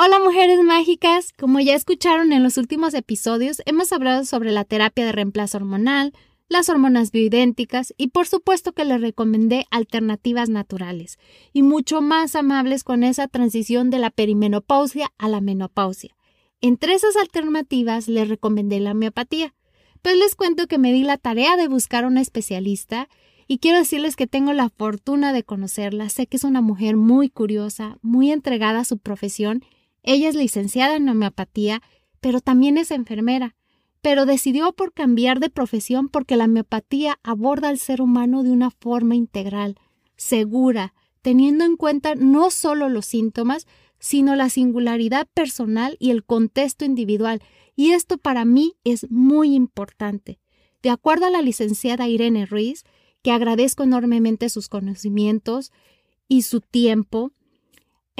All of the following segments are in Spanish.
Hola mujeres mágicas, como ya escucharon en los últimos episodios, hemos hablado sobre la terapia de reemplazo hormonal, las hormonas bioidénticas y por supuesto que les recomendé alternativas naturales y mucho más amables con esa transición de la perimenopausia a la menopausia. Entre esas alternativas les recomendé la homeopatía, pues les cuento que me di la tarea de buscar una especialista y quiero decirles que tengo la fortuna de conocerla. Sé que es una mujer muy curiosa, muy entregada a su profesión ella es licenciada en homeopatía, pero también es enfermera, pero decidió por cambiar de profesión porque la homeopatía aborda al ser humano de una forma integral, segura, teniendo en cuenta no solo los síntomas, sino la singularidad personal y el contexto individual, y esto para mí es muy importante. De acuerdo a la licenciada Irene Ruiz, que agradezco enormemente sus conocimientos y su tiempo,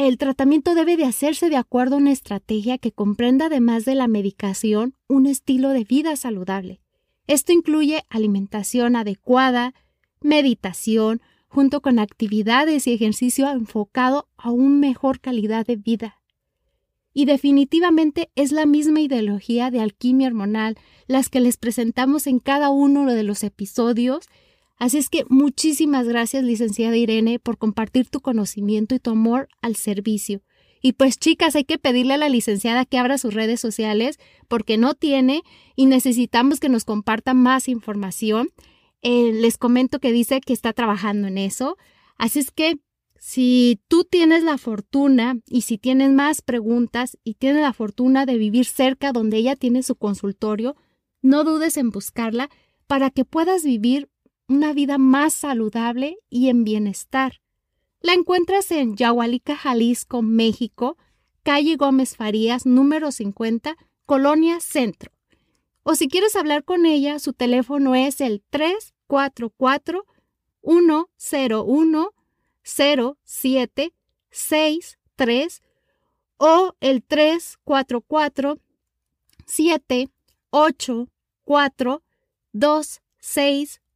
el tratamiento debe de hacerse de acuerdo a una estrategia que comprenda además de la medicación un estilo de vida saludable. Esto incluye alimentación adecuada, meditación, junto con actividades y ejercicio enfocado a una mejor calidad de vida. Y definitivamente es la misma ideología de alquimia hormonal las que les presentamos en cada uno de los episodios Así es que muchísimas gracias, licenciada Irene, por compartir tu conocimiento y tu amor al servicio. Y pues chicas, hay que pedirle a la licenciada que abra sus redes sociales porque no tiene y necesitamos que nos comparta más información. Eh, les comento que dice que está trabajando en eso. Así es que si tú tienes la fortuna y si tienes más preguntas y tienes la fortuna de vivir cerca donde ella tiene su consultorio, no dudes en buscarla para que puedas vivir una vida más saludable y en bienestar. La encuentras en Yahualica, Jalisco, México, calle Gómez Farías, número 50, Colonia Centro. O si quieres hablar con ella, su teléfono es el 344 101 0763 o el 344 784 26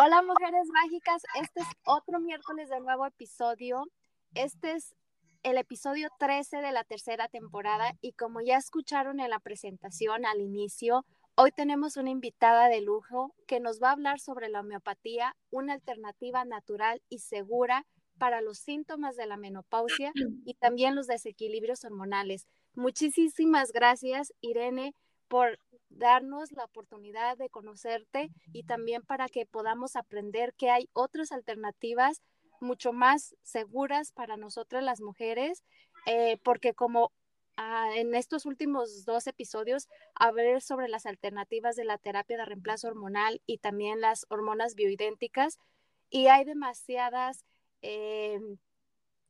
Hola mujeres mágicas, este es otro miércoles de nuevo episodio. Este es el episodio 13 de la tercera temporada y como ya escucharon en la presentación al inicio, hoy tenemos una invitada de lujo que nos va a hablar sobre la homeopatía, una alternativa natural y segura para los síntomas de la menopausia y también los desequilibrios hormonales. Muchísimas gracias, Irene, por darnos la oportunidad de conocerte y también para que podamos aprender que hay otras alternativas mucho más seguras para nosotras las mujeres, eh, porque como ah, en estos últimos dos episodios, hablar sobre las alternativas de la terapia de reemplazo hormonal y también las hormonas bioidénticas, y hay demasiadas eh,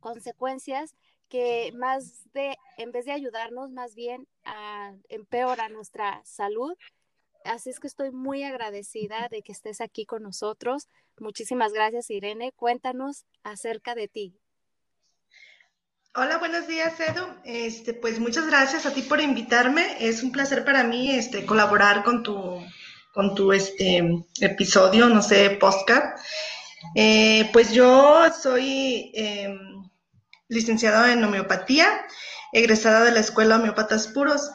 consecuencias que más de, en vez de ayudarnos, más bien a, empeora nuestra salud. Así es que estoy muy agradecida de que estés aquí con nosotros. Muchísimas gracias, Irene. Cuéntanos acerca de ti. Hola, buenos días, Edu. Este, pues muchas gracias a ti por invitarme. Es un placer para mí este, colaborar con tu, con tu este, episodio, no sé, postcard. Eh, pues yo soy em, licenciado en homeopatía, egresada de la Escuela Homeopatas Puros.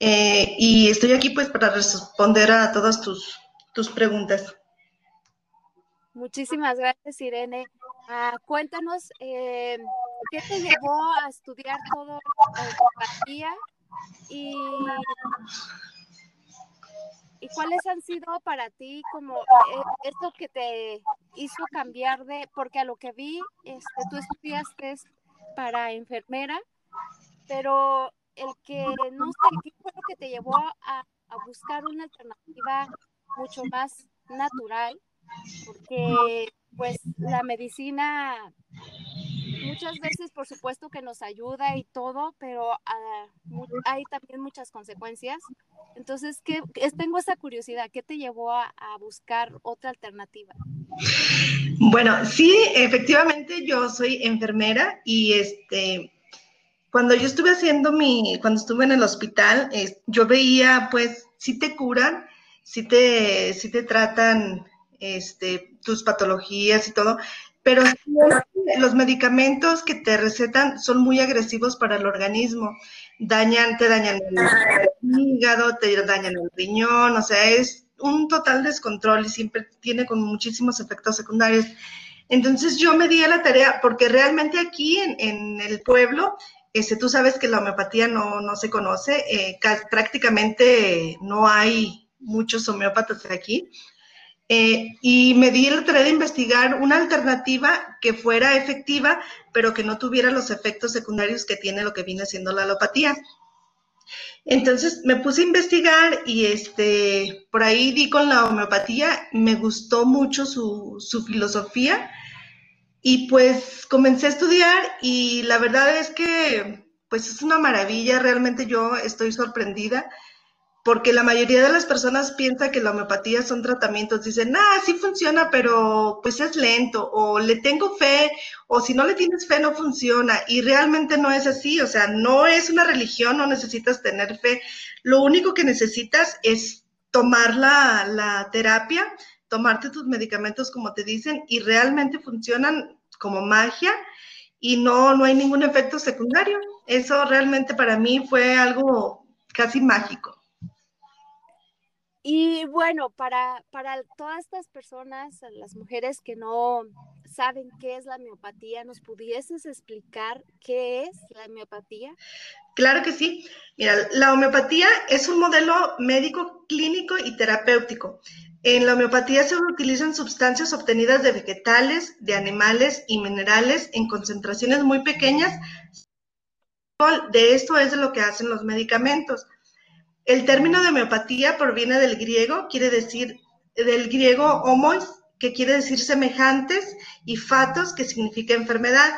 Eh, y estoy aquí pues para responder a todas tus, tus preguntas. Muchísimas gracias, Irene. Ah, cuéntanos, eh, ¿qué te llevó a estudiar todo homeopatía? Y ¿Y cuáles han sido para ti como eh, esto que te hizo cambiar de, porque a lo que vi, este, tú estudiaste para enfermera, pero el que, no sé, ¿qué fue lo que te llevó a, a buscar una alternativa mucho más natural? Porque pues la medicina muchas veces, por supuesto que nos ayuda y todo, pero ah, hay también muchas consecuencias. Entonces, ¿qué, tengo esa curiosidad, ¿qué te llevó a, buscar otra alternativa? Bueno, sí, efectivamente yo soy enfermera y este, cuando yo estuve haciendo mi, cuando estuve en el hospital, yo veía, pues, si te curan, si te, si te tratan este, tus patologías y todo, pero los medicamentos que te recetan son muy agresivos para el organismo. Dañan, te dañan el hígado, te dañan el riñón, o sea, es un total descontrol y siempre tiene con muchísimos efectos secundarios. Entonces yo me di la tarea, porque realmente aquí en, el pueblo, este, tú sabes que la homeopatía no, no se conoce, eh, prácticamente no hay muchos homeópatas aquí. Eh, y me di el tarea de investigar una alternativa que fuera efectiva, pero que no tuviera los efectos secundarios que tiene lo que viene siendo la alopatía. Entonces me puse a investigar y este, por ahí di con la homeopatía, me gustó mucho su, su filosofía. Y pues comencé a estudiar y la verdad es que pues es una maravilla, realmente yo estoy sorprendida porque la mayoría de las personas piensa que la homeopatía son tratamientos, dicen, ah, sí funciona, pero pues es lento, o le tengo fe, o si no le tienes fe no funciona, y realmente no es así, o sea, no es una religión, no necesitas tener fe, lo único que necesitas es tomar la, la terapia, tomarte tus medicamentos como te dicen, y realmente funcionan como magia, y no, no hay ningún efecto secundario. Eso realmente para mí fue algo casi mágico. Y bueno, para, para todas estas personas, las mujeres que no saben qué es la miopatía, ¿nos pudieses explicar qué es la miopatía? Claro que sí. Mira, la homeopatía es un modelo médico, clínico y terapéutico. En la homeopatía se utilizan sustancias obtenidas de vegetales, de animales y minerales en concentraciones muy pequeñas. De esto es de lo que hacen los medicamentos. El término de homeopatía proviene del griego, quiere decir, del griego homos, que quiere decir semejantes, y fatos, que significa enfermedad.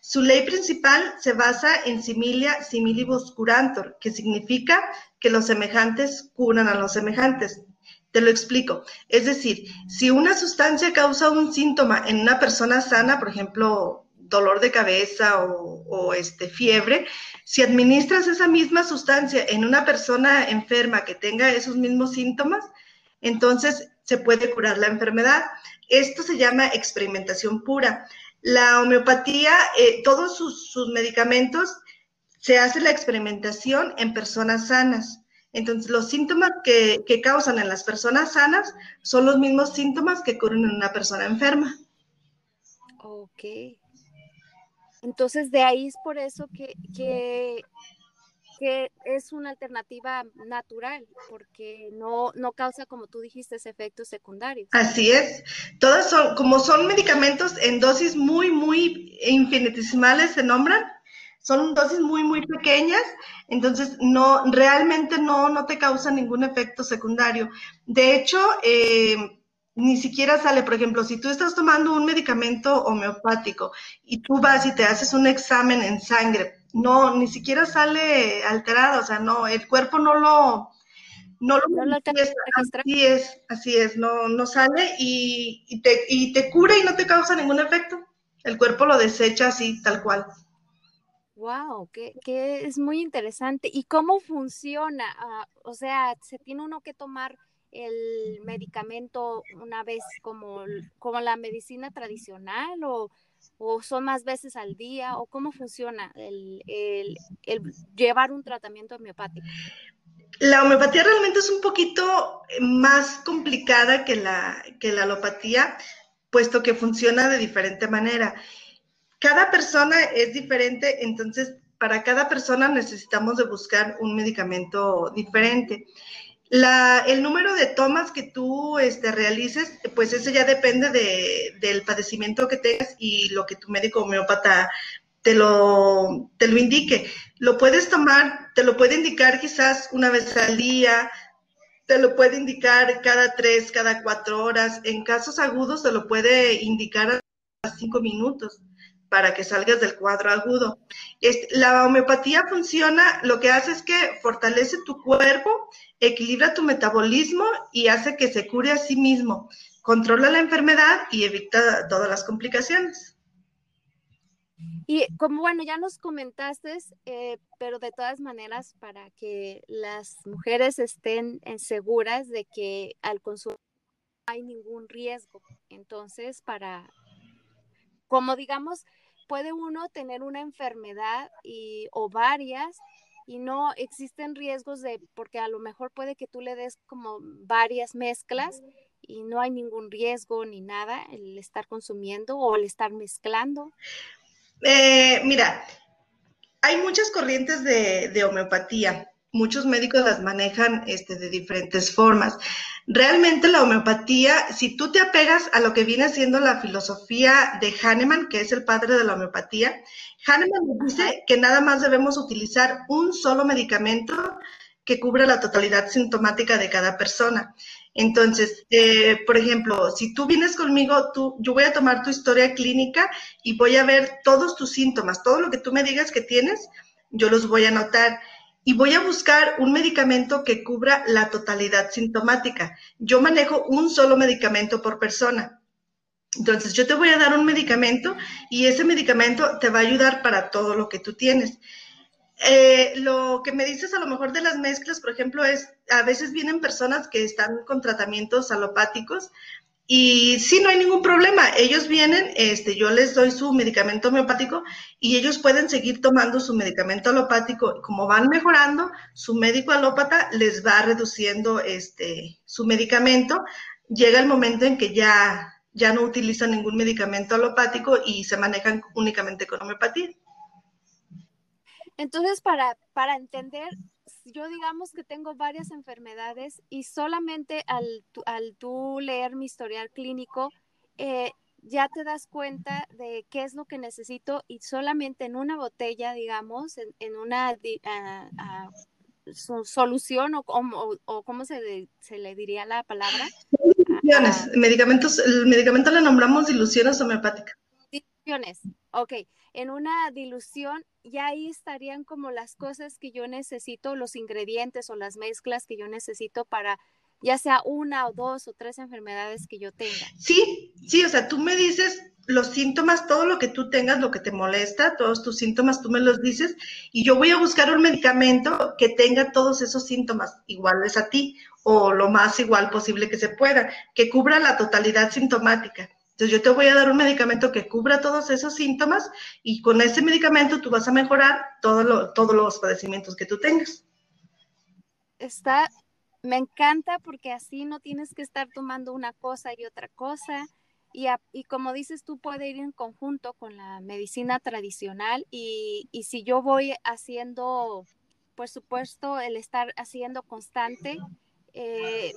Su ley principal se basa en similia similibus curantor, que significa que los semejantes curan a los semejantes. Te lo explico. Es decir, si una sustancia causa un síntoma en una persona sana, por ejemplo, dolor de cabeza o, este, fiebre, si administras esa misma sustancia en una persona enferma que tenga esos mismos síntomas, entonces se puede curar la enfermedad. Esto se llama experimentación pura. La homeopatía, eh, todos sus, medicamentos, se hace la experimentación en personas sanas. Entonces, los síntomas que, que causan en las personas sanas son los mismos síntomas que curan en una persona enferma. Ok. Entonces, de ahí es por eso que, que, es una alternativa natural, porque no, no causa, como tú dijiste, efectos secundarios. Así es. Todas son, como son medicamentos en dosis muy, muy infinitesimales, se nombran, son dosis muy, muy pequeñas, entonces no, realmente no, no te causa ningún efecto secundario. De hecho, eh, ni siquiera sale, por ejemplo, si tú estás tomando un medicamento homeopático y tú vas y te haces un examen en sangre, no, ni siquiera sale alterado, o sea, no, el cuerpo no lo, no lo, así es, así es, no, no sale y, te, y te cura y no te causa ningún efecto. El cuerpo lo desecha así, tal cual. Wow, que, que es muy interesante. ¿Y cómo funciona? Ah, o sea, ¿se tiene uno que tomar el medicamento una vez como, como la medicina tradicional o, son más veces al día o cómo funciona el, llevar un tratamiento homeopático? La homeopatía realmente es un poquito más complicada que la, que la alopatía, puesto que funciona de diferente manera. Cada persona es diferente, entonces para cada persona necesitamos de buscar un medicamento diferente. La, el número de tomas que tú este, realices, pues ese ya depende de, del padecimiento que tengas y lo que tu médico homeópata te lo, te lo indique. Lo puedes tomar, te lo puede indicar quizás una vez al día, te lo puede indicar cada tres, cada cuatro horas. En casos agudos te lo puede indicar a cinco minutos para que salgas del cuadro agudo. La homeopatía funciona, lo que hace es que fortalece tu cuerpo, equilibra tu metabolismo y hace que se cure a sí mismo, controla la enfermedad y evita todas las complicaciones. Y como bueno, ya nos comentaste, eh, pero de todas maneras, para que las mujeres estén eh, seguras de que al consumir no hay ningún riesgo. Entonces, para, como digamos, puede uno tener una enfermedad y, o varias y no existen riesgos de, porque a lo mejor puede que tú le des como varias mezclas y no hay ningún riesgo ni nada el estar consumiendo o el estar mezclando. Eh, mira, hay muchas corrientes de, de homeopatía muchos médicos las manejan este, de diferentes formas. Realmente la homeopatía, si tú te apegas a lo que viene siendo la filosofía de Hahnemann, que es el padre de la homeopatía, Hahnemann dice que nada más debemos utilizar un solo medicamento que cubra la totalidad sintomática de cada persona. Entonces, eh, por ejemplo, si tú vienes conmigo, tú, yo voy a tomar tu historia clínica y voy a ver todos tus síntomas, todo lo que tú me digas que tienes, yo los voy a anotar y voy a buscar un medicamento que cubra la totalidad sintomática. Yo manejo un solo medicamento por persona. Entonces, yo te voy a dar un medicamento y ese medicamento te va a ayudar para todo lo que tú tienes. Eh, lo que me dices a lo mejor de las mezclas, por ejemplo, es a veces vienen personas que están con tratamientos alopáticos y sí, no hay ningún problema. Ellos vienen, este, yo les doy su medicamento homeopático y ellos pueden seguir tomando su medicamento alopático. Como van mejorando, su médico alópata les va reduciendo este, su medicamento. Llega el momento en que ya, ya no utilizan ningún medicamento alopático y se manejan únicamente con homeopatía. Entonces, para, para entender yo digamos que tengo varias enfermedades y solamente al, al tú leer mi historial clínico, eh, ya te das cuenta de qué es lo que necesito y solamente en una botella, digamos, en, una ah, ah, solución o, o, cómo se, se, le diría la palabra. Diluciones, ah, medicamentos, el medicamento le nombramos diluciones homeopáticas. Diluciones, ok en una dilución ya ahí estarían como las cosas que yo necesito, los ingredientes o las mezclas que yo necesito para ya sea una o dos o tres enfermedades que yo tenga. Sí, sí, o sea, tú me dices los síntomas, todo lo que tú tengas, lo que te molesta, todos tus síntomas, tú me los dices y yo voy a buscar un medicamento que tenga todos esos síntomas iguales a ti o lo más igual posible que se pueda, que cubra la totalidad sintomática. Entonces yo te voy a dar un medicamento que cubra todos esos síntomas y con ese medicamento tú vas a mejorar todo todos los padecimientos que tú tengas. Está, me encanta porque así no tienes que estar tomando una cosa y otra cosa. Y, como dices, tú puedes ir en conjunto con la medicina tradicional y, y si yo voy haciendo, por supuesto, el estar haciendo constante, eh,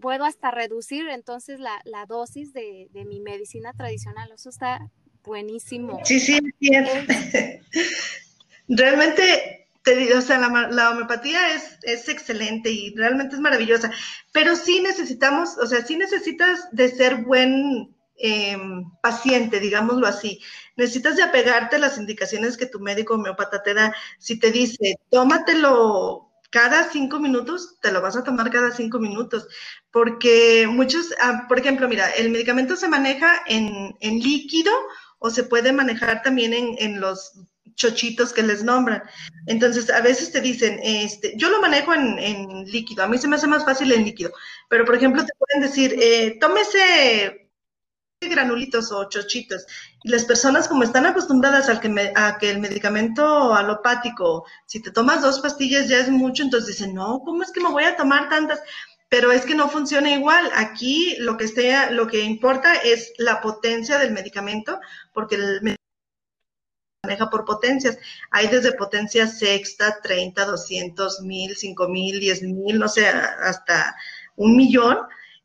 puedo hasta reducir entonces la, la dosis de, de, mi medicina tradicional. Eso está buenísimo. Sí, sí, sí. realmente, te o sea, la, la homeopatía es, es, excelente y realmente es maravillosa, pero sí necesitamos, o sea, sí necesitas de ser buen eh, paciente, digámoslo así. Necesitas de apegarte a las indicaciones que tu médico homeopata te da. Si te dice, tómatelo cada cinco minutos, te lo vas a tomar cada cinco minutos, porque muchos, ah, por ejemplo, mira, el medicamento se maneja en, líquido o se puede manejar también en, los chochitos que les nombran. Entonces, a veces te dicen, este, yo lo manejo en, líquido, a mí se me hace más fácil en líquido, pero por ejemplo, te pueden decir, eh, tómese granulitos o chochitos. Y las personas como están acostumbradas al que a que el medicamento alopático, si te tomas dos pastillas ya es mucho, entonces dicen, no, ¿cómo es que me voy a tomar tantas? Pero es que no funciona igual. Aquí lo que, importa es la potencia del medicamento, porque el maneja por potencias. Hay desde potencia sexta, 30, 200, 1000, 5000, 10000, no sé, hasta un millón.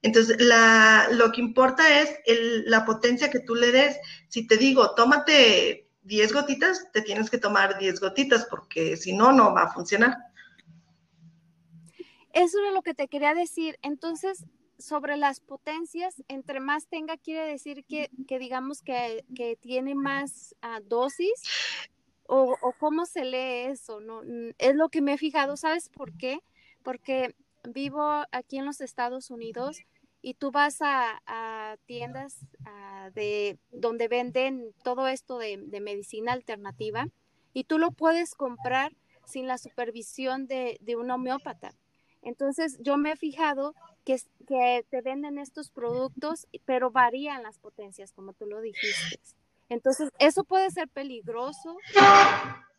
Entonces, la, lo que importa es el, la potencia que tú le des. Si te digo, tómate 10 gotitas, te tienes que tomar 10 gotitas porque si no, no va a funcionar. Eso era lo que te quería decir. Entonces, sobre las potencias, entre más tenga, quiere decir que, digamos que, tiene más uh, dosis. O, o, cómo se lee eso, ¿no? Es lo que me he fijado, ¿sabes por qué? Porque vivo aquí en los Estados Unidos y tú vas a, tiendas a, de donde venden todo esto de, de, medicina alternativa y tú lo puedes comprar sin la supervisión de, de un homeópata. Entonces, yo me he fijado que, que, te venden estos productos, pero varían las potencias, como tú lo dijiste. Entonces, ¿eso puede ser peligroso?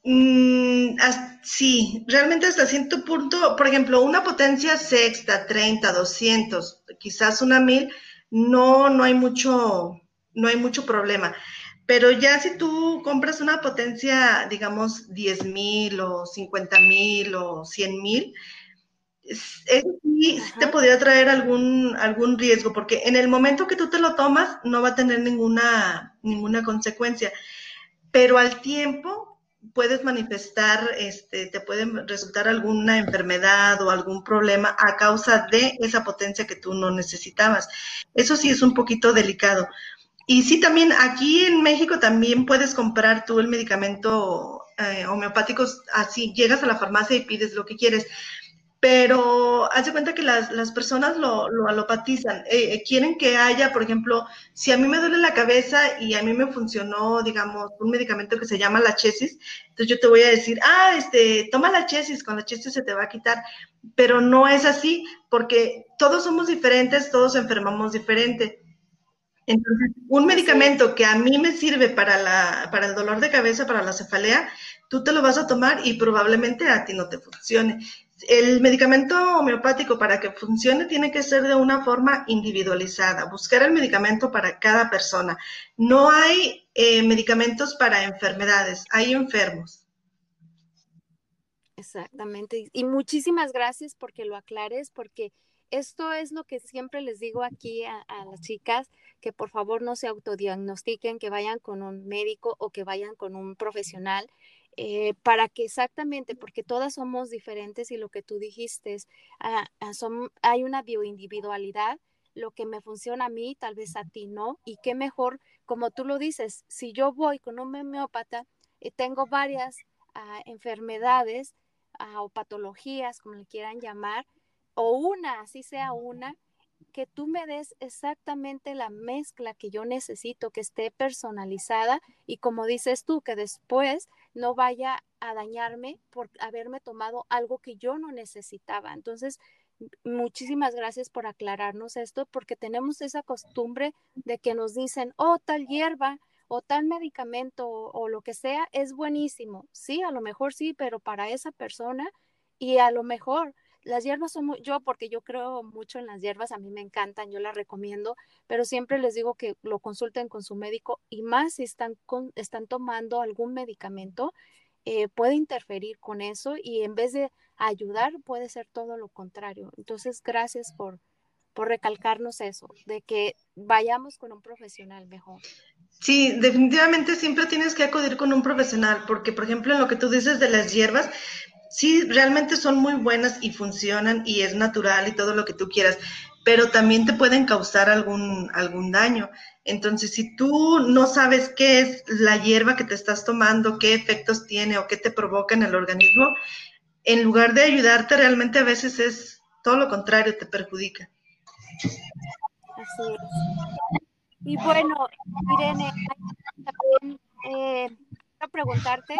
Mm, sí, realmente hasta cierto punto, por ejemplo, una potencia sexta, 30, 200, quizás una mil, no, no hay mucho, no hay mucho problema. Pero ya si tú compras una potencia, digamos, 10 mil o 50 mil o 100 mil, eso sí te podría traer algún, algún riesgo, porque en el momento que tú te lo tomas no va a tener ninguna, ninguna consecuencia, pero al tiempo puedes manifestar, este, te puede resultar alguna enfermedad o algún problema a causa de esa potencia que tú no necesitabas. Eso sí es un poquito delicado. Y sí, también aquí en México también puedes comprar tú el medicamento eh, homeopático, así llegas a la farmacia y pides lo que quieres pero hace cuenta que las, las personas lo, lo alopatizan. Eh, eh, quieren que haya, por ejemplo, si a mí me duele la cabeza y a mí me funcionó, digamos, un medicamento que se llama la chesis, entonces yo te voy a decir, ah, este, toma la chesis, con la chesis se te va a quitar. Pero no es así, porque todos somos diferentes, todos enfermamos diferente. Entonces, un medicamento que a mí me sirve para, la, para el dolor de cabeza, para la cefalea, tú te lo vas a tomar y probablemente a ti no te funcione el medicamento homeopático para que funcione tiene que ser de una forma individualizada, buscar el medicamento para cada persona. No hay eh, medicamentos para enfermedades, hay enfermos. Exactamente. Y muchísimas gracias porque lo aclares, porque esto es lo que siempre les digo aquí a, a, las chicas, que por favor no se autodiagnostiquen, que vayan con un médico o que vayan con un profesional eh, para que exactamente, porque todas somos diferentes y lo que tú dijiste, es, ah, ah, hay una bioindividualidad, lo que me funciona a mí, tal vez a ti no, y qué mejor, como tú lo dices, si yo voy con un homeópata y tengo varias ah, enfermedades o patologías, como le quieran llamar, o una, así sea una, que tú me des exactamente la mezcla que yo necesito, que esté personalizada y como dices tú, que después no vaya a dañarme por haberme tomado algo que yo no necesitaba. Entonces, muchísimas gracias por aclararnos esto, porque tenemos esa costumbre de que nos dicen, oh, tal hierba o tal medicamento o, o lo que sea es buenísimo. Sí, a lo mejor sí, pero para esa persona y a lo mejor las hierbas son muy, yo porque yo creo mucho en las hierbas, a mí me encantan, yo las recomiendo, pero siempre les digo que lo consulten con su médico y más si están, con, están tomando algún medicamento, eh, puede interferir con eso y en vez de ayudar puede ser todo lo contrario. Entonces, gracias por, por recalcarnos eso, de que vayamos con un profesional mejor. Sí, definitivamente siempre tienes que acudir con un profesional, porque por ejemplo en lo que tú dices de las hierbas, sí, realmente son muy buenas y funcionan y es natural y todo lo que tú quieras, pero también te pueden causar algún, algún daño. Entonces, si tú no sabes qué es la hierba que te estás tomando, qué efectos tiene o qué te provoca en el organismo, en lugar de ayudarte, realmente a veces es todo lo contrario, te perjudica. Así es. Y bueno, Irene, también eh, quiero preguntarte,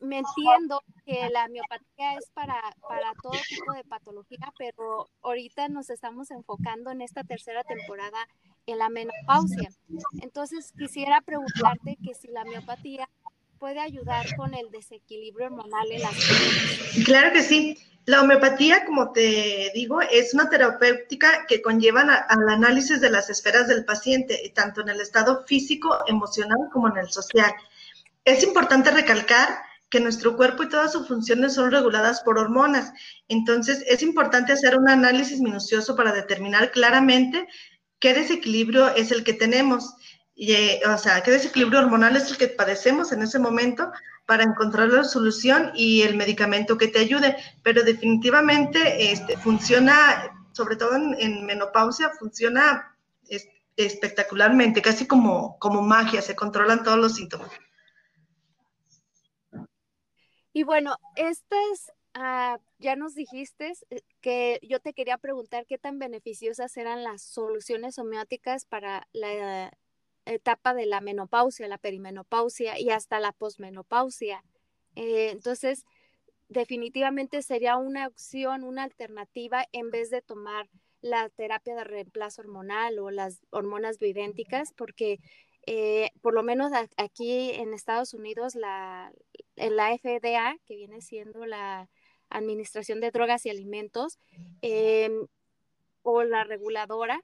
me entiendo que la miopatía es para, para todo tipo de patología, pero ahorita nos estamos enfocando en esta tercera temporada en la menopausia. Entonces, quisiera preguntarte que si la miopatía puede ayudar con el desequilibrio hormonal en las mujeres. Claro que sí. La homeopatía, como te digo, es una terapéutica que conlleva al análisis de las esferas del paciente, tanto en el estado físico, emocional como en el social es importante recalcar que nuestro cuerpo y todas sus funciones son reguladas por hormonas. Entonces, es importante hacer un análisis minucioso para determinar claramente qué desequilibrio es el que tenemos. Y, eh, o sea, qué desequilibrio hormonal es el que padecemos en ese momento para encontrar la solución y el medicamento que te ayude. Pero definitivamente este, funciona, sobre todo en, menopausia, funciona espectacularmente, casi como, como magia, se controlan todos los síntomas. Y bueno, estas, ah, ya nos dijiste eh, que yo te quería preguntar qué tan beneficiosas eran las soluciones homeóticas para la etapa de la menopausia, la perimenopausia y hasta la posmenopausia. Eh, entonces, definitivamente sería una opción, una alternativa en vez de tomar la terapia de reemplazo hormonal o las hormonas bioidénticas, porque eh, por lo menos aquí en Estados Unidos, la, la FDA, que viene siendo la Administración de Drogas y Alimentos, em, o la reguladora,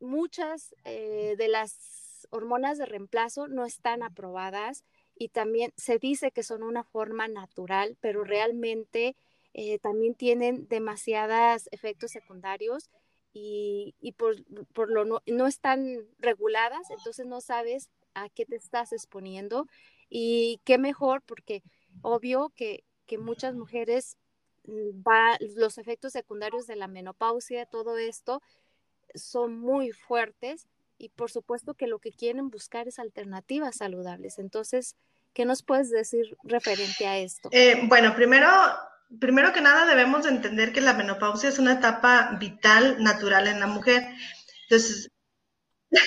muchas eh, de las hormonas de reemplazo no están aprobadas y también se dice que son una forma natural, pero realmente eh, también tienen demasiados efectos secundarios y, por, lo no, están reguladas, entonces no sabes a qué te estás exponiendo y qué mejor porque obvio que, muchas mujeres mm, va, los efectos secundarios de la menopausia, todo esto son muy fuertes y por supuesto que lo que quieren buscar es alternativas saludables. Entonces, ¿qué nos puedes decir referente a esto? Eh, bueno, primero primero que nada debemos entender que la menopausia es una etapa vital, natural en la mujer. Entonces,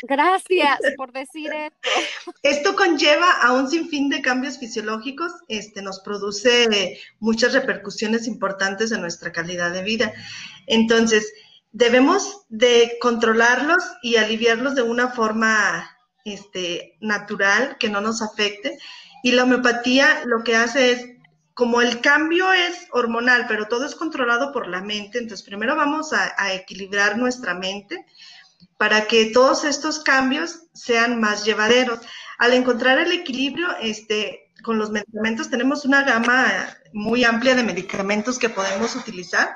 Gracias por decir esto. Esto conlleva a un sinfín de cambios fisiológicos, este, nos produce muchas repercusiones importantes en nuestra calidad de vida. Entonces, debemos de controlarlos y aliviarlos de una forma este, natural que no nos afecte. Y la homeopatía lo que hace es como el cambio es hormonal, pero todo es controlado por la mente, entonces primero vamos a, equilibrar nuestra mente para que todos estos cambios sean más llevaderos. Al encontrar el equilibrio, este, con los medicamentos tenemos una gama muy amplia de medicamentos que podemos utilizar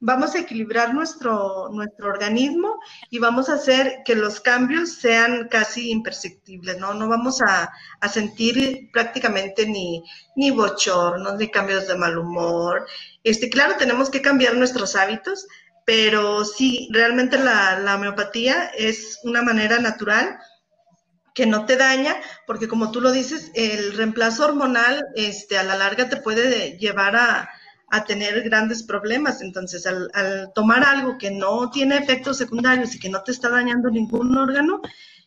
vamos a equilibrar nuestro, nuestro organismo y vamos a hacer que los cambios sean casi imperceptibles, ¿no? No vamos a, sentir prácticamente ni, ni bochornos, ni cambios de mal humor. Este, claro, tenemos que cambiar nuestros hábitos, pero sí, realmente la, la homeopatía es una manera natural que no te daña, porque como tú lo dices, el reemplazo hormonal este, a la larga te puede llevar a, a tener grandes problemas. Entonces, al, tomar algo que no tiene efectos secundarios y que no te está dañando ningún órgano,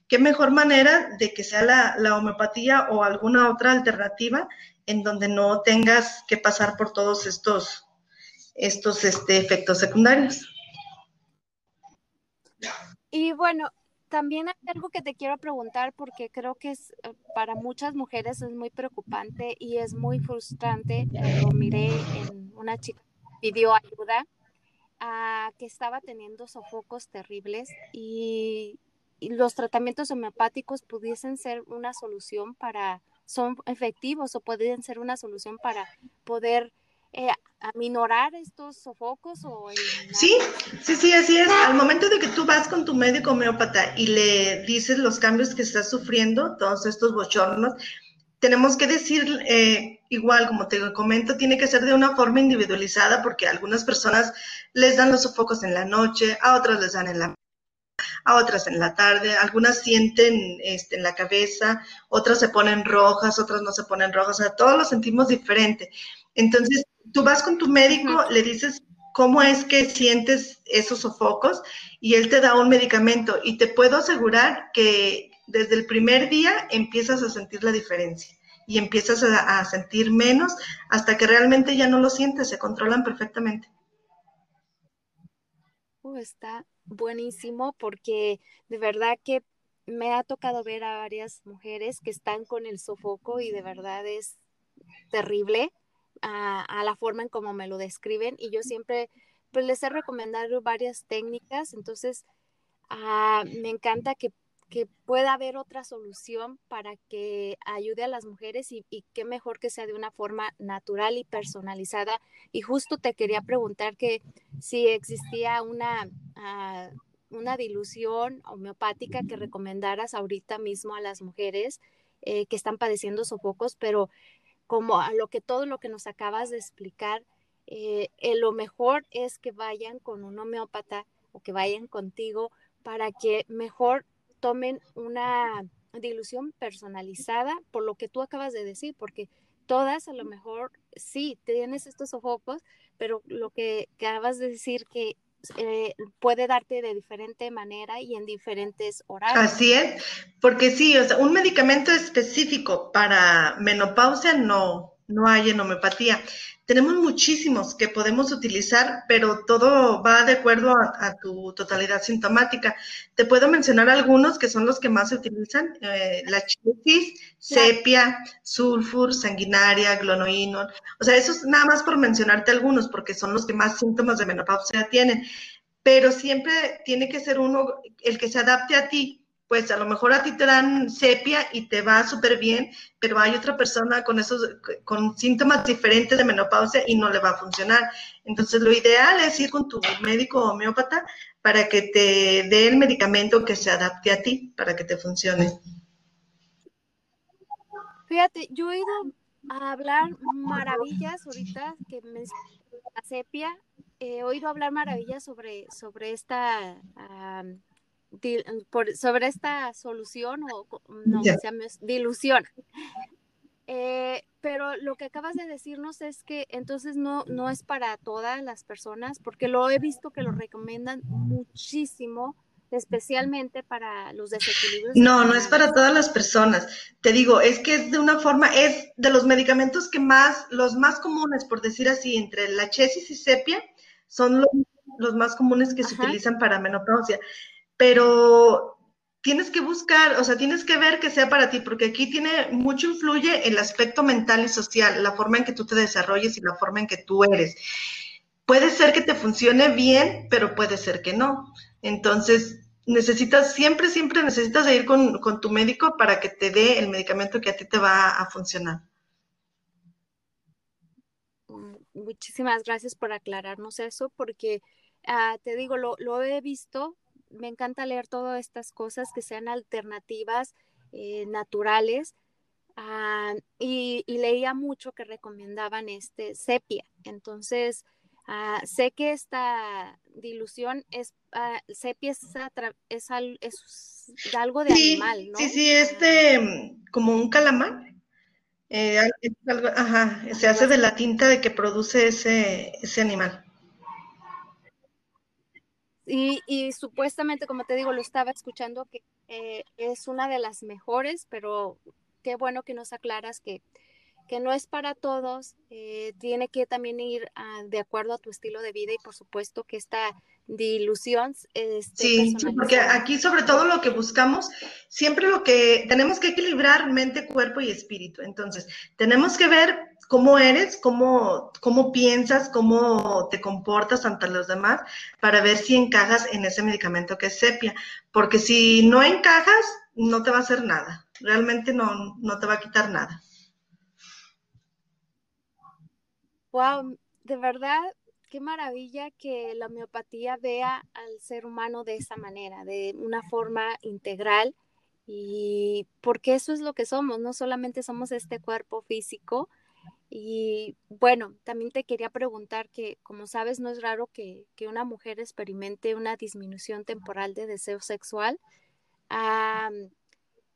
qué mejor manera de que sea la, homeopatía o alguna otra alternativa en donde no tengas que pasar por todos estos, estos este, efectos secundarios. Y bueno, también hay algo que te quiero preguntar porque creo que es eh, para muchas mujeres es muy preocupante y es muy frustrante. Lo miré en una chica pidió ayuda a que estaba teniendo sofocos terribles y, los tratamientos homeopáticos pudiesen ser una solución para son efectivos o pueden ser una solución para poder eh, aminorar estos sofocos o Sí, sí, sí, así es. Al momento de que tú vas con tu médico homeópata y le dices los cambios que estás sufriendo, todos estos bochornos, tenemos que decir, eh, igual como te comento, tiene que ser de una forma individualizada porque a algunas personas les dan los sofocos en la noche, a otras les dan en la a otras en la tarde, algunas sienten este, en la cabeza, otras se ponen rojas, otras no se ponen rojas, o sea, todos lo sentimos diferente. Entonces, tú vas con tu médico, le dices cómo es que sientes esos sofocos y él te da un medicamento y te puedo asegurar que desde el primer día empiezas a sentir la diferencia y empiezas a, sentir menos hasta que realmente ya no lo sientes, se controlan perfectamente. Uh, está buenísimo porque de verdad que me ha tocado ver a varias mujeres que están con el sofoco y de verdad es terrible a, la forma en cómo me lo describen y yo siempre pues les he recomendado varias técnicas, entonces ah, me encanta que, que pueda haber otra solución para que ayude a las mujeres y, y, qué mejor que sea de una forma natural y personalizada. Y justo te quería preguntar que si existía una, uh, una dilución homeopática que recomendaras ahorita mismo a las mujeres eh, que están padeciendo sofocos, pero como a lo que todo lo que nos acabas de explicar, eh, eh, lo mejor es que vayan con un homeópata o que vayan contigo para que mejor tomen una dilución personalizada por lo que tú acabas de decir, porque todas a lo mejor sí tienes estos sofocos, pero lo que acabas de decir que eh, puede darte de diferente manera y en diferentes horarios. Así es, porque sí, o sea, un medicamento específico para menopausia no, no hay en homeopatía. Tenemos muchísimos que podemos utilizar, pero todo va de acuerdo a, tu totalidad sintomática. Te puedo mencionar algunos que son los que más se utilizan, eh, la chisis, sepia, sulfur, sanguinaria, glonoinol. O sea, eso es nada más por mencionarte algunos, porque son los que más síntomas de menopausia tienen. Pero siempre tiene que ser uno el que se adapte a ti, pues a lo mejor a ti te dan sepia y te va súper bien, pero hay otra persona con esos, con síntomas diferentes de menopausia y no le va a funcionar. Entonces, lo ideal es ir con tu médico homeópata para que te dé el medicamento que se adapte a ti, para que te funcione. Fíjate, yo he ido a hablar maravillas ahorita que me la sepia, he oído hablar maravillas sobre, sobre esta sobre esta solución o no, se llama dilución. Eh, pero lo que acabas de decirnos es que entonces no, no es para todas las personas, porque lo he visto que lo recomiendan muchísimo, especialmente para los desequilibrios. No, no es para todas las personas. Te digo, es que es de una forma, es de los medicamentos que más, los más comunes, por decir así, entre la chesis y sepia, son los, los más comunes que se utilizan para menopausia pero tienes que buscar, o sea, tienes que ver que sea para ti, porque aquí tiene mucho influye el aspecto mental y social, la forma en que tú te desarrolles y la forma en que tú eres. Puede ser que te funcione bien, pero puede ser que no. Entonces, necesitas, siempre, siempre necesitas ir con, con tu médico para que te dé el medicamento que a ti te va a funcionar. Mm, muchísimas gracias por aclararnos eso, porque uh, te digo, lo, lo he visto me encanta leer todas estas cosas que sean alternativas eh, naturales. Ah, y, leía mucho que recomendaban este sepia. Entonces, ah, sé que esta dilución es, uh, sepia es, es, algo de animal, ¿no? Sí, sí, este como un calamar. Eh, ajá, se hace de la tinta de que produce ese, ese animal. Y, supuestamente, como te digo, lo estaba escuchando que eh, es una de las mejores, pero qué bueno que nos aclaras que, que no es para todos, eh, tiene que también ir de acuerdo a tu estilo de vida y por supuesto que esta dilución. Este, sí, porque aquí sobre todo lo que buscamos, siempre lo que tenemos que equilibrar mente, cuerpo y espíritu. Entonces, tenemos que ver cómo eres, cómo, cómo piensas, cómo te comportas ante los demás para ver si encajas en ese medicamento que es sepia. Porque si no encajas, no te va a hacer nada. Realmente no, no te va a quitar nada. Wow, de verdad, qué maravilla que la homeopatía vea al ser humano de esa manera, de una forma integral. Y porque eso es lo que somos, no solamente somos este cuerpo físico, y bueno, también te quería preguntar que, como sabes, no es raro que, una mujer experimente una disminución temporal de deseo sexual.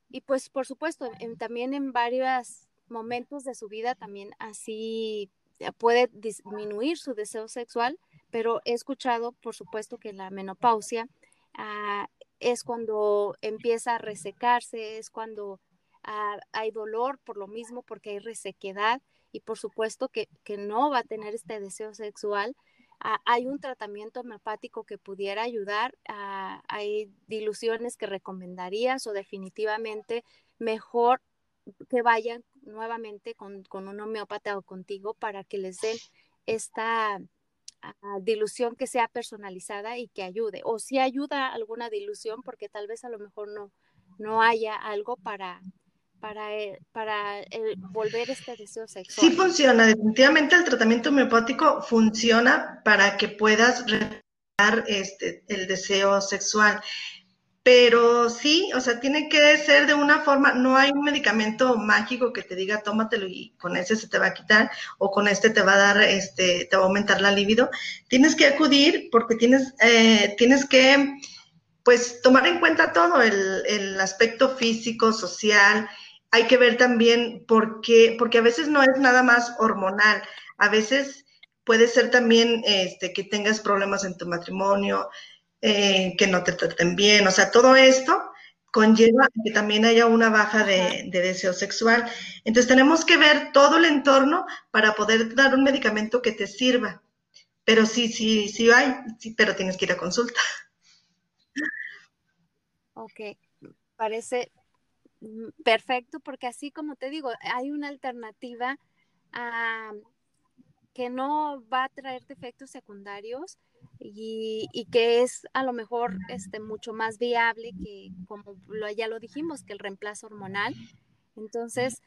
y pues, por supuesto, también en varios momentos de su vida también así puede disminuir su deseo sexual, pero he escuchado, por supuesto, que la menopausia ah, es cuando empieza a resecarse, es cuando ah, hay dolor por lo mismo, porque hay resequedad y por supuesto que, no va a tener este deseo sexual. Ah, hay un tratamiento homeopático que pudiera ayudar, hay diluciones que recomendarías o definitivamente mejor que vayan nuevamente con, un homeópata o contigo para que les den esta ah, dilución que sea personalizada y que ayude. O si ayuda alguna dilución, porque tal vez a lo mejor no, no haya algo para, para, eh, para volver este deseo sexual. Sí funciona, definitivamente el tratamiento homeopático funciona para que puedas recuperar este, el deseo sexual. Pero sí, o sea, tiene que ser de una forma, no hay un medicamento mágico que te diga tómatelo y con ese se te va a quitar o con este te va a dar, este, te va a aumentar la libido. Tienes que acudir porque tienes, eh, tienes que, pues, tomar en cuenta todo, el, el, aspecto físico, social. Hay que ver también por qué, porque a veces no es nada más hormonal, a veces puede ser también este, que tengas problemas en tu matrimonio, eh, que no te traten bien, o sea, todo esto conlleva que también haya una baja de, deseo sexual. Entonces tenemos que ver todo el entorno para poder dar un medicamento que te sirva. Pero sí, sí, sí hay, sí, pero tienes que ir a consulta. Ok, parece perfecto porque así como te digo, hay una alternativa a, que no va a traer efectos secundarios y, que es a lo mejor este, mucho más viable que, como ya lo dijimos, que el reemplazo hormonal. Entonces,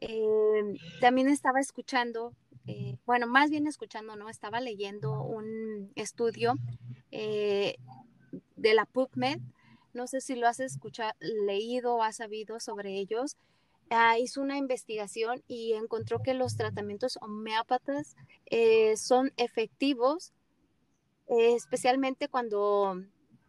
eh, también estaba escuchando, eh, bueno, más bien escuchando, ¿no? Estaba leyendo un estudio eh, de la PubMed, no sé si lo has escuchado, leído o has sabido sobre ellos, Ah, hizo una investigación y encontró que los tratamientos homeópatas eh, son efectivos, eh, especialmente cuando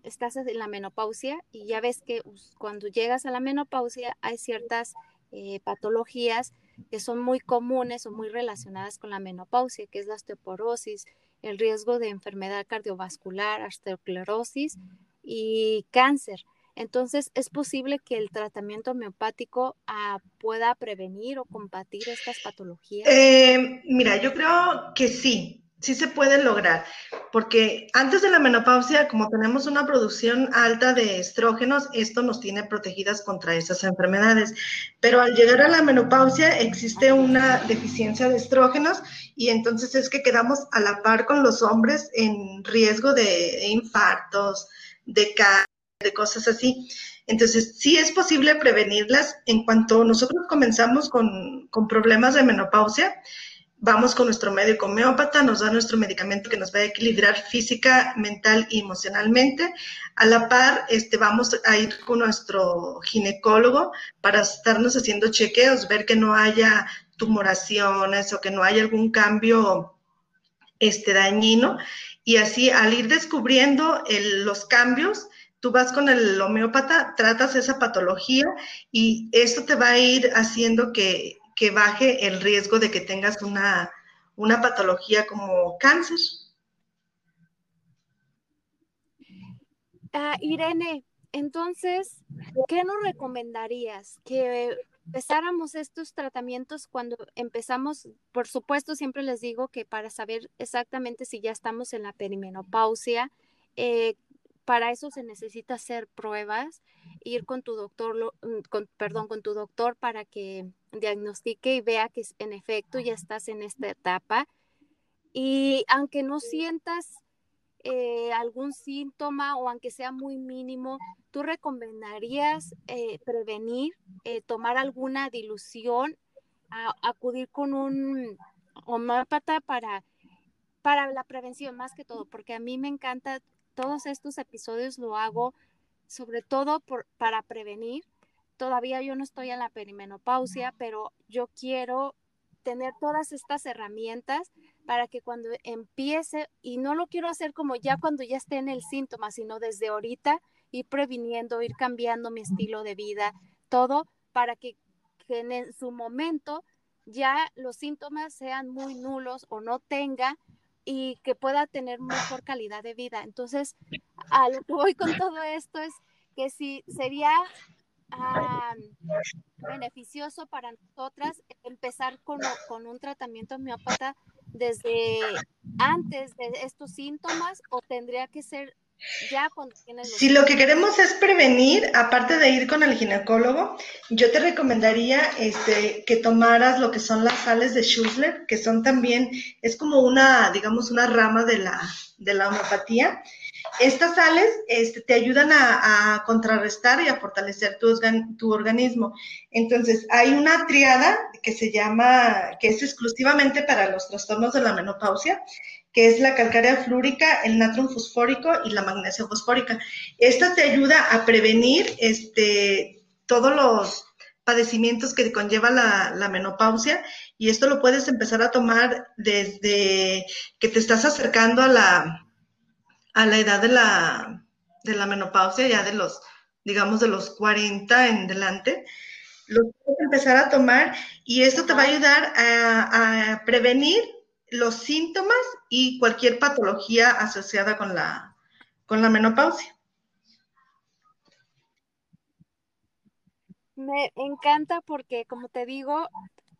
estás en la menopausia y ya ves que cuando llegas a la menopausia hay ciertas eh, patologías que son muy comunes o muy relacionadas con la menopausia, que es la osteoporosis, el riesgo de enfermedad cardiovascular, osteoclerosis y cáncer. Entonces, ¿es posible que el tratamiento homeopático ah, pueda prevenir o combatir estas patologías? Eh, mira, yo creo que sí, sí se puede lograr, porque antes de la menopausia, como tenemos una producción alta de estrógenos, esto nos tiene protegidas contra esas enfermedades. Pero al llegar a la menopausia existe una deficiencia de estrógenos y entonces es que quedamos a la par con los hombres en riesgo de infartos, de cáncer de cosas así. Entonces, sí es posible prevenirlas. En cuanto nosotros comenzamos con, problemas de menopausia, vamos con nuestro médico homeópata, nos da nuestro medicamento que nos va a equilibrar física, mental y emocionalmente. A la par, este, vamos a ir con nuestro ginecólogo para estarnos haciendo chequeos, ver que no haya tumoraciones o que no haya algún cambio este, dañino. Y así, al ir descubriendo los cambios, tú vas con el homeópata, tratas esa patología y esto te va a ir haciendo que, baje el riesgo de que tengas una, patología como cáncer. Ah, Irene, entonces, ¿qué nos recomendarías? Que empezáramos estos tratamientos cuando empezamos, por supuesto, siempre les digo que para saber exactamente si ya estamos en la perimenopausia, eh, para eso se necesita hacer pruebas, ir con tu doctor, mm, perdón, con tu doctor para que diagnostique y vea que en efecto ya estás en esta etapa. Y aunque no sientas eh, algún síntoma o aunque sea muy mínimo, ¿tú recomendarías eh, prevenir, eh, tomar alguna dilución, acudir con un homópata para, para la prevención más que todo? Porque a mí me encanta todos estos episodios lo hago sobre todo por, para prevenir. Todavía yo no estoy en la perimenopausia, pero yo quiero tener todas estas herramientas para que cuando empiece, y no lo quiero hacer como ya cuando ya esté en el síntoma, sino desde ahorita, ir previniendo, ir cambiando mi estilo de vida, todo para que, que en su momento ya los síntomas sean muy nulos o no tenga y que pueda tener mejor calidad de vida. Entonces, a lo que voy con todo esto es que si sería beneficioso para nosotras empezar con, con un tratamiento homeópata desde antes de estos síntomas o tendría que ser Si lo que queremos es prevenir, aparte de ir con el ginecólogo, yo te recomendaría este, que tomaras lo que son las sales de Schussler, que son también, es como una, digamos, una rama de la, de la homeopatía. Estas sales este, te ayudan a, contrarrestar y a fortalecer tu, tu, organismo. Entonces, hay una triada que se llama, que es exclusivamente para los trastornos de la menopausia, que es la calcárea flúrica, el natrium fosfórico y la magnesia fosfórica. Esta te ayuda a prevenir este, todos los padecimientos que conlleva la, menopausia y esto lo puedes empezar a tomar desde que te estás acercando a la, a la edad de la, de la menopausia, ya de los, digamos, de los 40 en delante. Lo puedes empezar a tomar y esto te va a ayudar a prevenir los síntomas y cualquier patología asociada con la, con la menopausia. Me encanta porque, como te digo,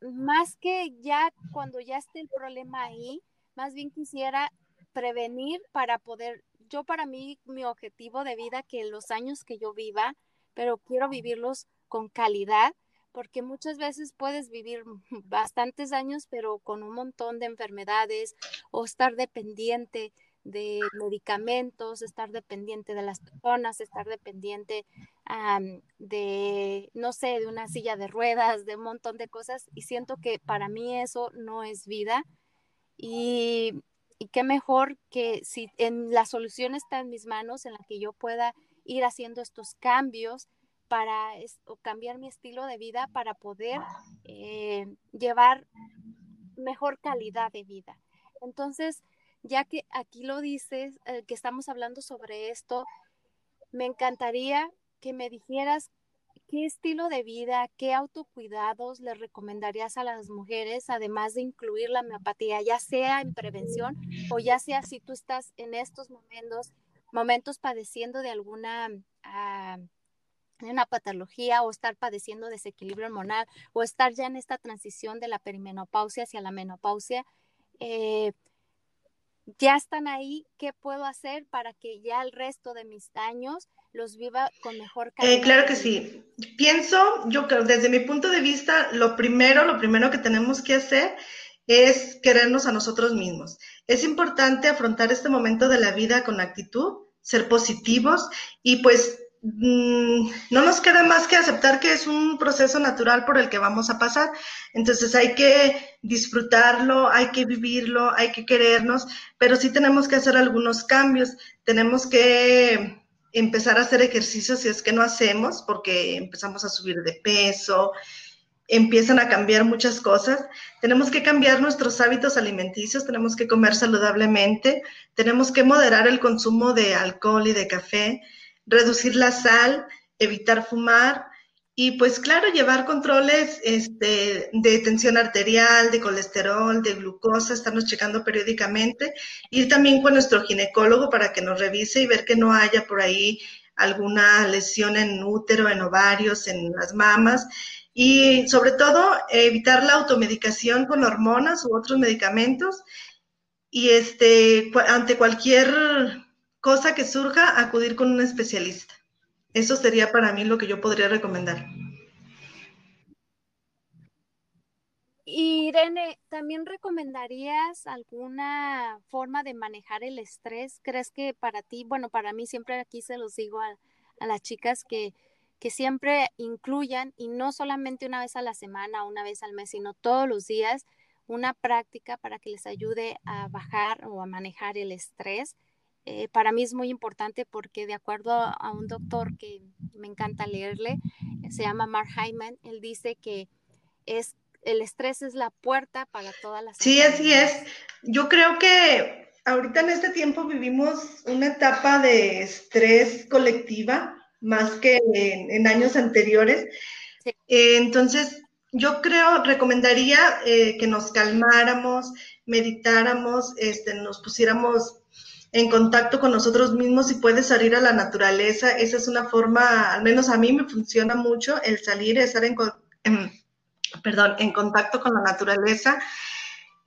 más que ya cuando ya esté el problema ahí, más bien quisiera prevenir para poder, yo para mí, mi objetivo de vida, que los años que yo viva, pero quiero vivirlos con calidad, porque muchas veces puedes vivir bastantes años, pero con un montón de enfermedades o estar dependiente de medicamentos, estar dependiente de las personas, estar dependiente de, no sé, de una silla de ruedas, de un montón de cosas. Y siento que para mí eso no es vida. Y, y qué mejor que si en la solución está en mis manos, en la que yo pueda ir haciendo estos cambios para cambiar mi estilo de vida para poder eh, llevar mejor calidad de vida. Entonces, ya que aquí lo dices, eh, que estamos hablando sobre esto, me encantaría que me dijeras qué estilo de vida, qué autocuidados le recomendarías a las mujeres, además de incluir la homeopatía, ya sea en prevención o ya sea si tú estás en estos momentos, momentos padeciendo de alguna ah, una patología o estar padeciendo desequilibrio hormonal o estar ya en esta transición de la perimenopausia hacia la menopausia. Eh, ya están ahí, ¿qué puedo hacer para que ya el resto de mis años los viva con mejor eh, calidad? claro que sí. Pienso, yo creo, desde mi punto de vista, lo primero, lo primero que tenemos que hacer es querernos a nosotros mismos. Es importante afrontar este momento de la vida con actitud, ser positivos y pues no nos queda más que aceptar que es un proceso natural por el que vamos a pasar. Entonces hay que disfrutarlo, hay que vivirlo, hay que querernos, pero sí tenemos que hacer algunos cambios. Tenemos que empezar a hacer ejercicios si es que no hacemos, porque empezamos a subir de peso, empiezan a cambiar muchas cosas. Tenemos que cambiar nuestros hábitos alimenticios, tenemos que comer saludablemente, tenemos que moderar el consumo de alcohol y de café reducir la sal, evitar fumar y pues claro, llevar controles este, de tensión arterial, de colesterol, de glucosa, estarnos checando periódicamente, ir también con nuestro ginecólogo para que nos revise y ver que no haya por ahí alguna lesión en útero, en ovarios, en las mamas y sobre todo evitar la automedicación con hormonas u otros medicamentos y este ante cualquier cosa que surja, acudir con un especialista. Eso sería para mí lo que yo podría recomendar. Irene, ¿también recomendarías alguna forma de manejar el estrés? ¿Crees que para ti, bueno, para mí siempre aquí se los digo a, las chicas que, que siempre incluyan, y no solamente una vez a la semana, una vez al mes, sino todos los días, una práctica para que les ayude a bajar o a manejar el estrés eh, para mí es muy importante porque de acuerdo a, un doctor que me encanta leerle, se llama Mark Hyman, él dice que es el estrés es la puerta para todas las Sí, así es. Yo creo que ahorita en este tiempo vivimos una etapa de estrés colectiva más que en, años anteriores. Eh, entonces, yo creo, recomendaría eh, que nos calmáramos, meditáramos, este, nos pusiéramos en contacto con nosotros mismos y puedes salir a la naturaleza. Esa es una forma, al menos a mí me funciona mucho el salir, estar en, perdón, en contacto con la naturaleza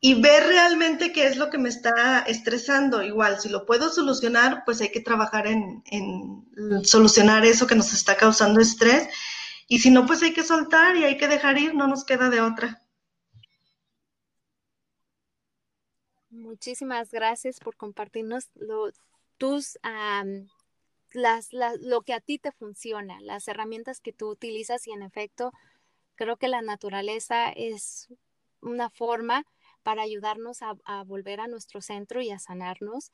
y ver realmente qué es lo que me está estresando. Igual, si lo puedo solucionar, pues hay que trabajar en, en solucionar eso que nos está causando estrés. Y si no, pues hay que soltar y hay que dejar ir, no nos queda de otra. Muchísimas gracias por compartirnos tus, las, lo que a ti te funciona, las herramientas que tú utilizas y en efecto, creo que la naturaleza es una forma para ayudarnos a, volver a nuestro centro y a sanarnos.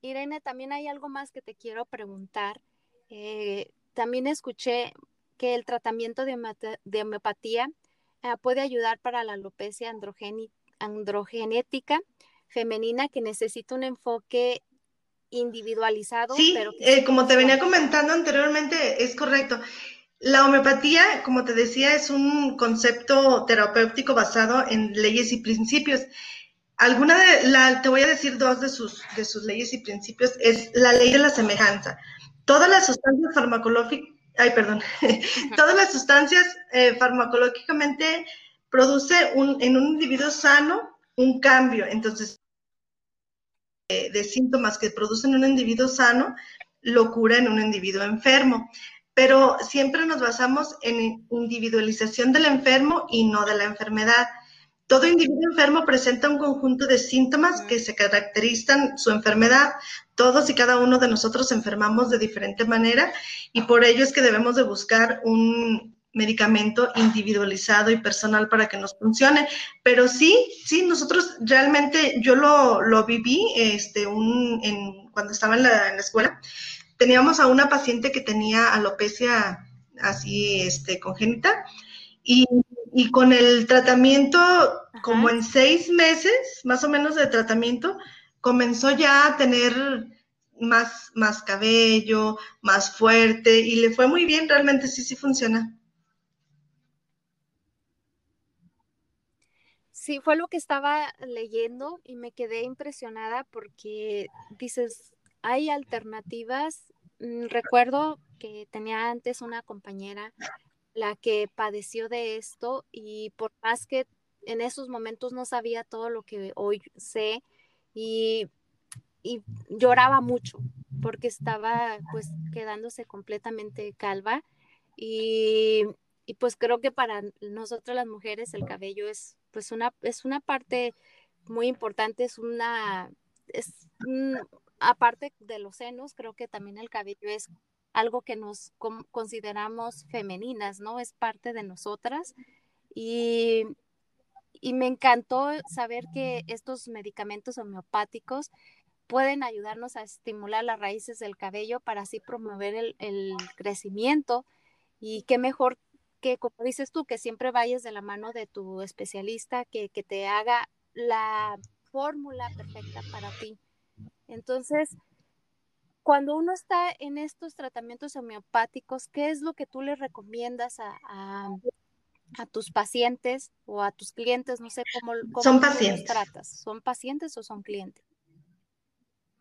Irene, también hay algo más que te quiero preguntar. Eh, también escuché que el tratamiento de, homeopatía ah, puede ayudar para la alopecia androgenética femenina que necesita un enfoque individualizado. Sí, eh, como te venía comentando anteriormente, es correcto. La homeopatía, como te decía, es un concepto terapéutico basado en leyes y principios. Alguna de la, te voy a decir dos de sus, de sus leyes y principios, es la ley de la semejanza. Todas las sustancias farmacológicas, ay, perdón, todas las sustancias eh, farmacológicamente produce en un individuo sano un cambio. Entonces, eh, de síntomas que producen un individuo sano, lo cura en un individuo enfermo. Pero siempre nos basamos en individualización del enfermo y no de la enfermedad. Todo individuo enfermo presenta un conjunto de síntomas que se caracterizan su enfermedad. Todos y cada uno de nosotros enfermamos de diferente manera y por ello es que debemos de buscar un medicamento individualizado y personal para que nos funcione. Pero sí, sí, nosotros realmente, yo lo, viví este, un, en, cuando estaba en la, en la escuela. Teníamos a una paciente que tenía alopecia así este, congénita y y con el tratamiento, como en seis meses, más o menos de tratamiento, comenzó ya a tener más, más cabello, más fuerte y le fue muy bien, realmente sí, sí funciona. Sí, fue lo que estaba leyendo y me quedé impresionada porque dices, hay alternativas. Mm, recuerdo que tenía antes una compañera la que padeció de esto y por más que en esos momentos no sabía todo lo que hoy sé y, lloraba mucho porque estaba pues quedándose completamente calva y, pues creo que para nosotras las mujeres el cabello es pues una es una parte muy importante es una es aparte de los senos creo que también el cabello es algo que nos consideramos femeninas, ¿no? Es parte de nosotras. Y, y me encantó saber que estos medicamentos homeopáticos pueden ayudarnos a estimular las raíces del cabello para así promover el, el, crecimiento y qué mejor que, como dices tú, que siempre vayas de la mano de tu especialista, que, que te haga la fórmula perfecta para ti. Entonces, cuando uno está en estos tratamientos homeopáticos, ¿qué es lo que tú le recomiendas a, tus pacientes o a tus clientes? No sé cómo, son pacientes. los tratas. ¿Son pacientes o son clientes?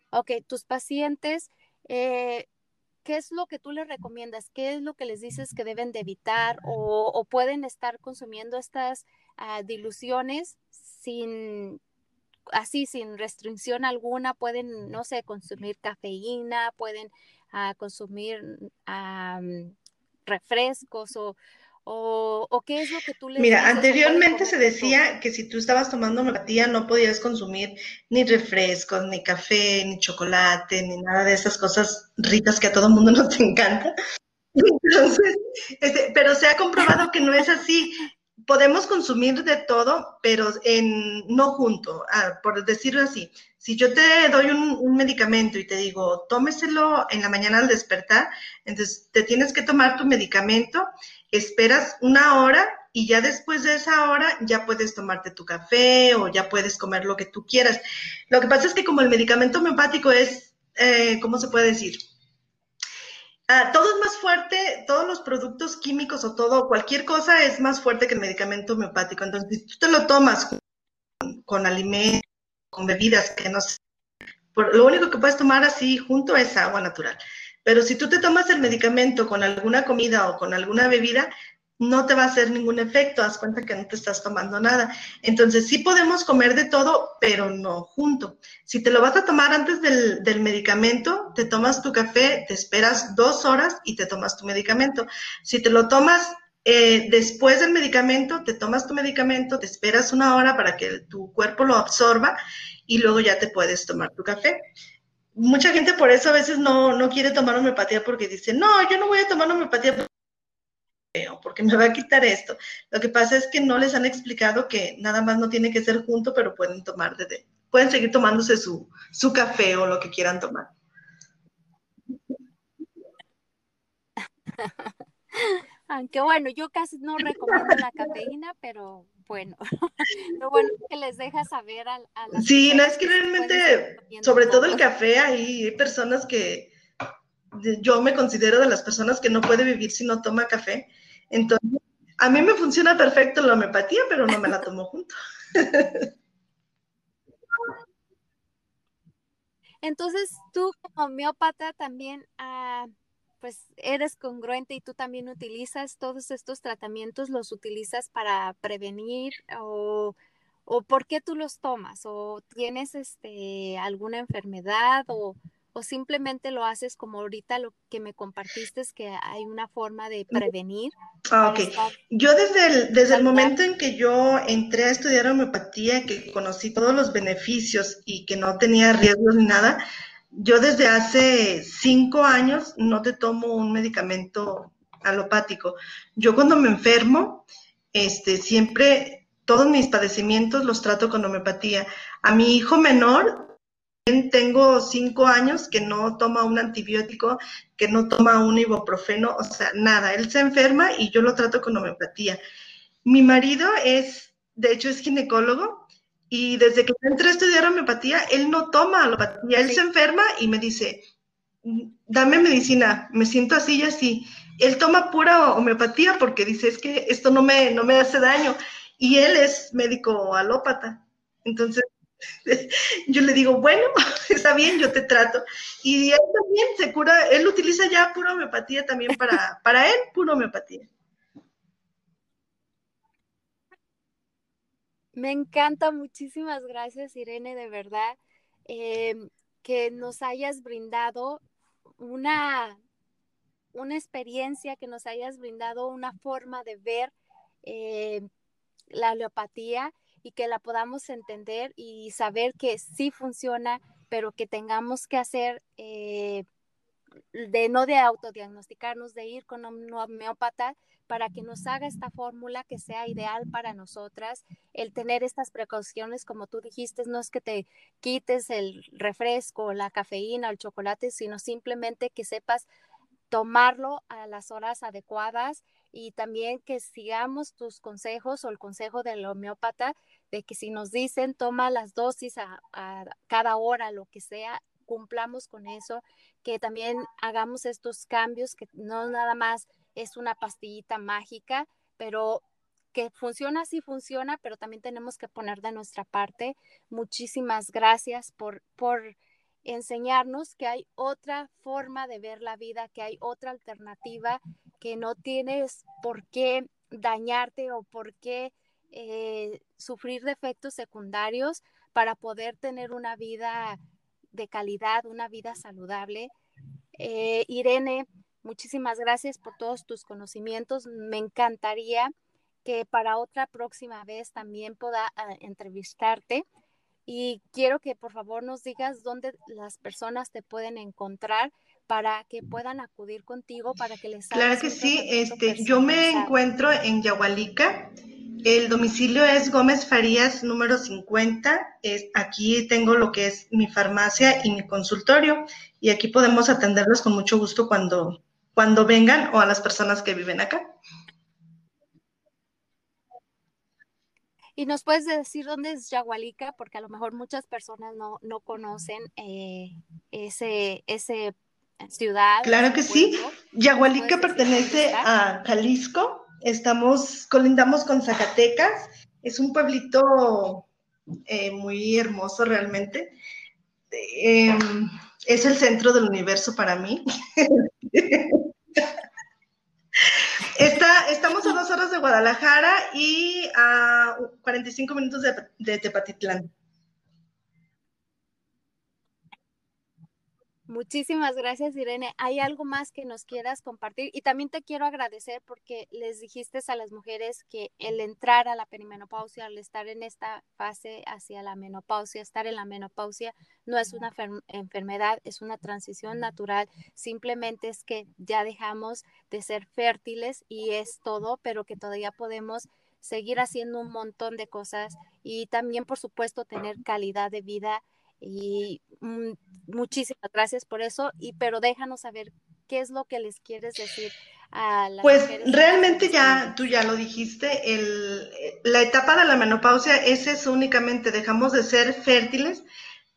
Ok, tus pacientes, eh, ¿qué es lo que tú les recomiendas? ¿Qué es lo que les dices que deben de evitar o, pueden estar consumiendo estas ah, diluciones sin así sin restricción alguna, pueden, no sé, consumir cafeína, pueden ah, consumir refrescos o, o, qué es lo que tú les Mira, anteriormente se decía que si tú estabas tomando homeopatía no podías consumir ni refrescos, ni café, ni chocolate, ni nada de esas cosas ricas que a todo mundo nos encanta. Entonces, este, pero se ha comprobado que no es así podemos consumir de todo, pero en, no junto, ah, por decirlo así. Si yo te doy un, medicamento y te digo, tómeselo en la mañana al despertar, entonces te tienes que tomar tu medicamento, esperas una hora y ya después de esa hora ya puedes tomarte tu café o ya puedes comer lo que tú quieras. Lo que pasa es que como el medicamento homeopático es, eh, ¿cómo se puede decir? Ah, todo es más fuerte, todos los productos químicos o todo, cualquier cosa es más fuerte que el medicamento homeopático. Entonces, si tú te lo tomas con, alimentos, con bebidas que no sé, lo único que puedes tomar así junto es agua natural. Pero si tú te tomas el medicamento con alguna comida o con alguna bebida, no te va a hacer ningún efecto, haz cuenta que no te estás tomando nada. Entonces, sí podemos comer de todo, pero no junto. Si te lo vas a tomar antes del, del, medicamento, te tomas tu café, te esperas dos horas y te tomas tu medicamento. Si te lo tomas eh, después del medicamento, te tomas tu medicamento, te esperas una hora para que tu cuerpo lo absorba y luego ya te puedes tomar tu café. Mucha gente por eso a veces no, no quiere tomar homeopatía porque dice, no, yo no voy a tomar homeopatía porque me va a quitar esto. Lo que pasa es que no les han explicado que nada más no tiene que ser junto, pero pueden tomar desde, pueden seguir tomándose su, su café o lo que quieran tomar. Aunque bueno, yo casi no recomiendo la cafeína, pero bueno, lo bueno que les deja saber a, a Sí, no es que realmente, sobre todo el café, hay personas que yo me considero de las personas que no puede vivir si no toma café. Entonces, a mí me funciona perfecto la homeopatía, pero no me la tomo junto. Entonces, tú como homeópata también, ah, pues eres congruente y tú también utilizas todos estos tratamientos, los utilizas para prevenir o, o por qué tú los tomas o tienes este alguna enfermedad o, o simplemente lo haces como ahorita lo que me compartiste es que hay una forma de prevenir? Ah, ok. Yo desde el, desde el momento en que yo entré a estudiar homeopatía, que conocí todos los beneficios y que no tenía riesgos ni nada, yo desde hace cinco años no te tomo un medicamento alopático. Yo cuando me enfermo, este, siempre todos mis padecimientos los trato con homeopatía. A mi hijo menor tengo cinco años que no toma un antibiótico, que no toma un ibuprofeno, o sea, nada. Él se enferma y yo lo trato con homeopatía. Mi marido es, de hecho, es ginecólogo y desde que entré a estudiar homeopatía, él no toma homeopatía. Él se enferma y me dice, dame medicina, me siento así y así. Él toma pura homeopatía porque dice, es que esto no me, no me hace daño. Y él es médico alópata. Entonces, yo le digo, bueno, está bien, yo te trato. Y él también se cura, él utiliza ya pura homeopatía también para, para él, pura homeopatía. Me encanta, muchísimas gracias Irene, de verdad, em, que nos hayas brindado una, una experiencia, que nos hayas brindado una forma de ver eh, la homeopatía y que la podamos entender y saber que sí funciona, pero que tengamos que hacer eh, de no de autodiagnosticarnos, de ir con un homeópata para que nos haga esta fórmula que sea ideal para nosotras. El tener estas precauciones, como tú dijiste, no es que te quites el refresco, la cafeína, el chocolate, sino simplemente que sepas tomarlo a las horas adecuadas y también que sigamos tus consejos o el consejo del homeópata de que si nos dicen toma las dosis a, cada hora, lo que sea, cumplamos con eso, que también hagamos estos cambios, que no nada más es una pastillita mágica, pero que funciona, sí funciona, pero también tenemos que poner de nuestra parte. Muchísimas gracias por, por enseñarnos que hay otra forma de ver la vida, que hay otra alternativa, que no tienes por qué dañarte o por qué eh, sufrir defectos secundarios para poder tener una vida de calidad, una vida saludable. Eh, Irene, muchísimas gracias por todos tus conocimientos. Me encantaría que para otra próxima vez también pueda ah, entrevistarte y quiero que por favor nos digas dónde las personas te pueden encontrar para que puedan acudir contigo para que les Claro que sí, este yo me encuentro en Yahualica. El domicilio es Gómez Farías número 50. Es, aquí tengo lo que es mi farmacia y mi consultorio y aquí podemos atenderlos con mucho gusto cuando cuando vengan o a las personas que viven acá. ¿Y nos puedes decir dónde es Yagualica? Porque a lo mejor muchas personas no, no conocen eh, ese, ese ciudad. Claro que sí. Yagualica pertenece a Jalisco. Estamos, colindamos con Zacatecas. Es un pueblito eh, muy hermoso realmente. Em, es el centro del universo para mí. Está, estamos a dos horas de Guadalajara y a 45 minutos de, Tepatitlán. Muchísimas gracias, Irene. ¿Hay algo más que nos quieras compartir? Y también te quiero agradecer porque les dijiste a las mujeres que el entrar a la perimenopausia, al estar en esta fase hacia la menopausia, estar en la menopausia, no es una enfermedad, es una transición natural. Simplemente es que ya dejamos de ser fértiles y es todo, pero que todavía podemos seguir haciendo un montón de cosas y también, por supuesto, tener calidad de vida y mm, muchísimas gracias por eso, y pero déjanos saber qué es lo que les quieres decir a las Pues realmente ya, tú ya lo dijiste, el, la etapa de la menopausia es eso únicamente, dejamos de ser fértiles,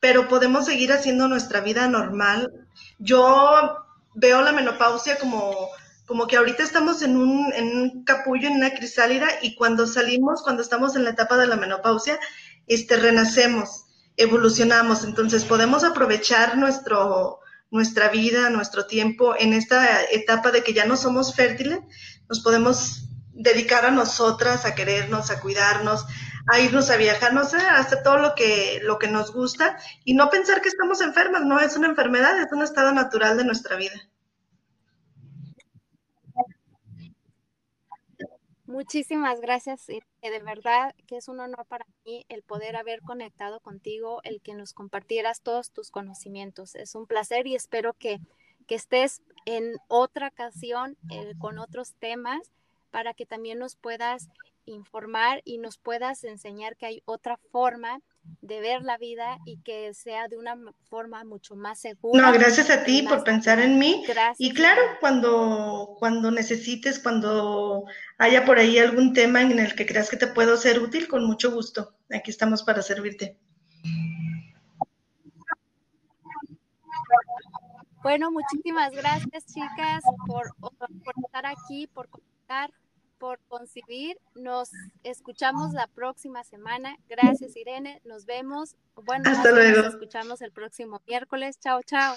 pero podemos seguir haciendo nuestra vida normal. Yo veo la menopausia como, como que ahorita estamos en un, en un capullo, en una crisálida, y cuando salimos, cuando estamos en la etapa de la menopausia, este, renacemos evolucionamos. Entonces podemos aprovechar nuestro, nuestra vida, nuestro tiempo en esta etapa de que ya no somos fértiles, nos podemos dedicar a nosotras, a querernos, a cuidarnos, a irnos a viajar, no sé, hacer todo lo que, lo que nos gusta y no pensar que estamos enfermas, no es una enfermedad, es un estado natural de nuestra vida. Muchísimas gracias, de verdad que es un honor para mí el poder haber conectado contigo, el que nos compartieras todos tus conocimientos. Es un placer y espero que, que estés en otra ocasión eh, con otros temas para que también nos puedas informar y nos puedas enseñar que hay otra forma de ver la vida y que sea de una forma mucho más segura. No, gracias a ti por pensar en mí. Y claro, cuando, cuando necesites, cuando haya por ahí algún tema en el que creas que te puedo ser útil, con mucho gusto. Aquí estamos para servirte. Bueno, muchísimas gracias, chicas, por, por estar aquí, por contar por concibir. Nos escuchamos la próxima semana. Gracias, Irene. Nos vemos. Bueno, Hasta luego. Nos escuchamos el próximo miércoles. Chao, chao.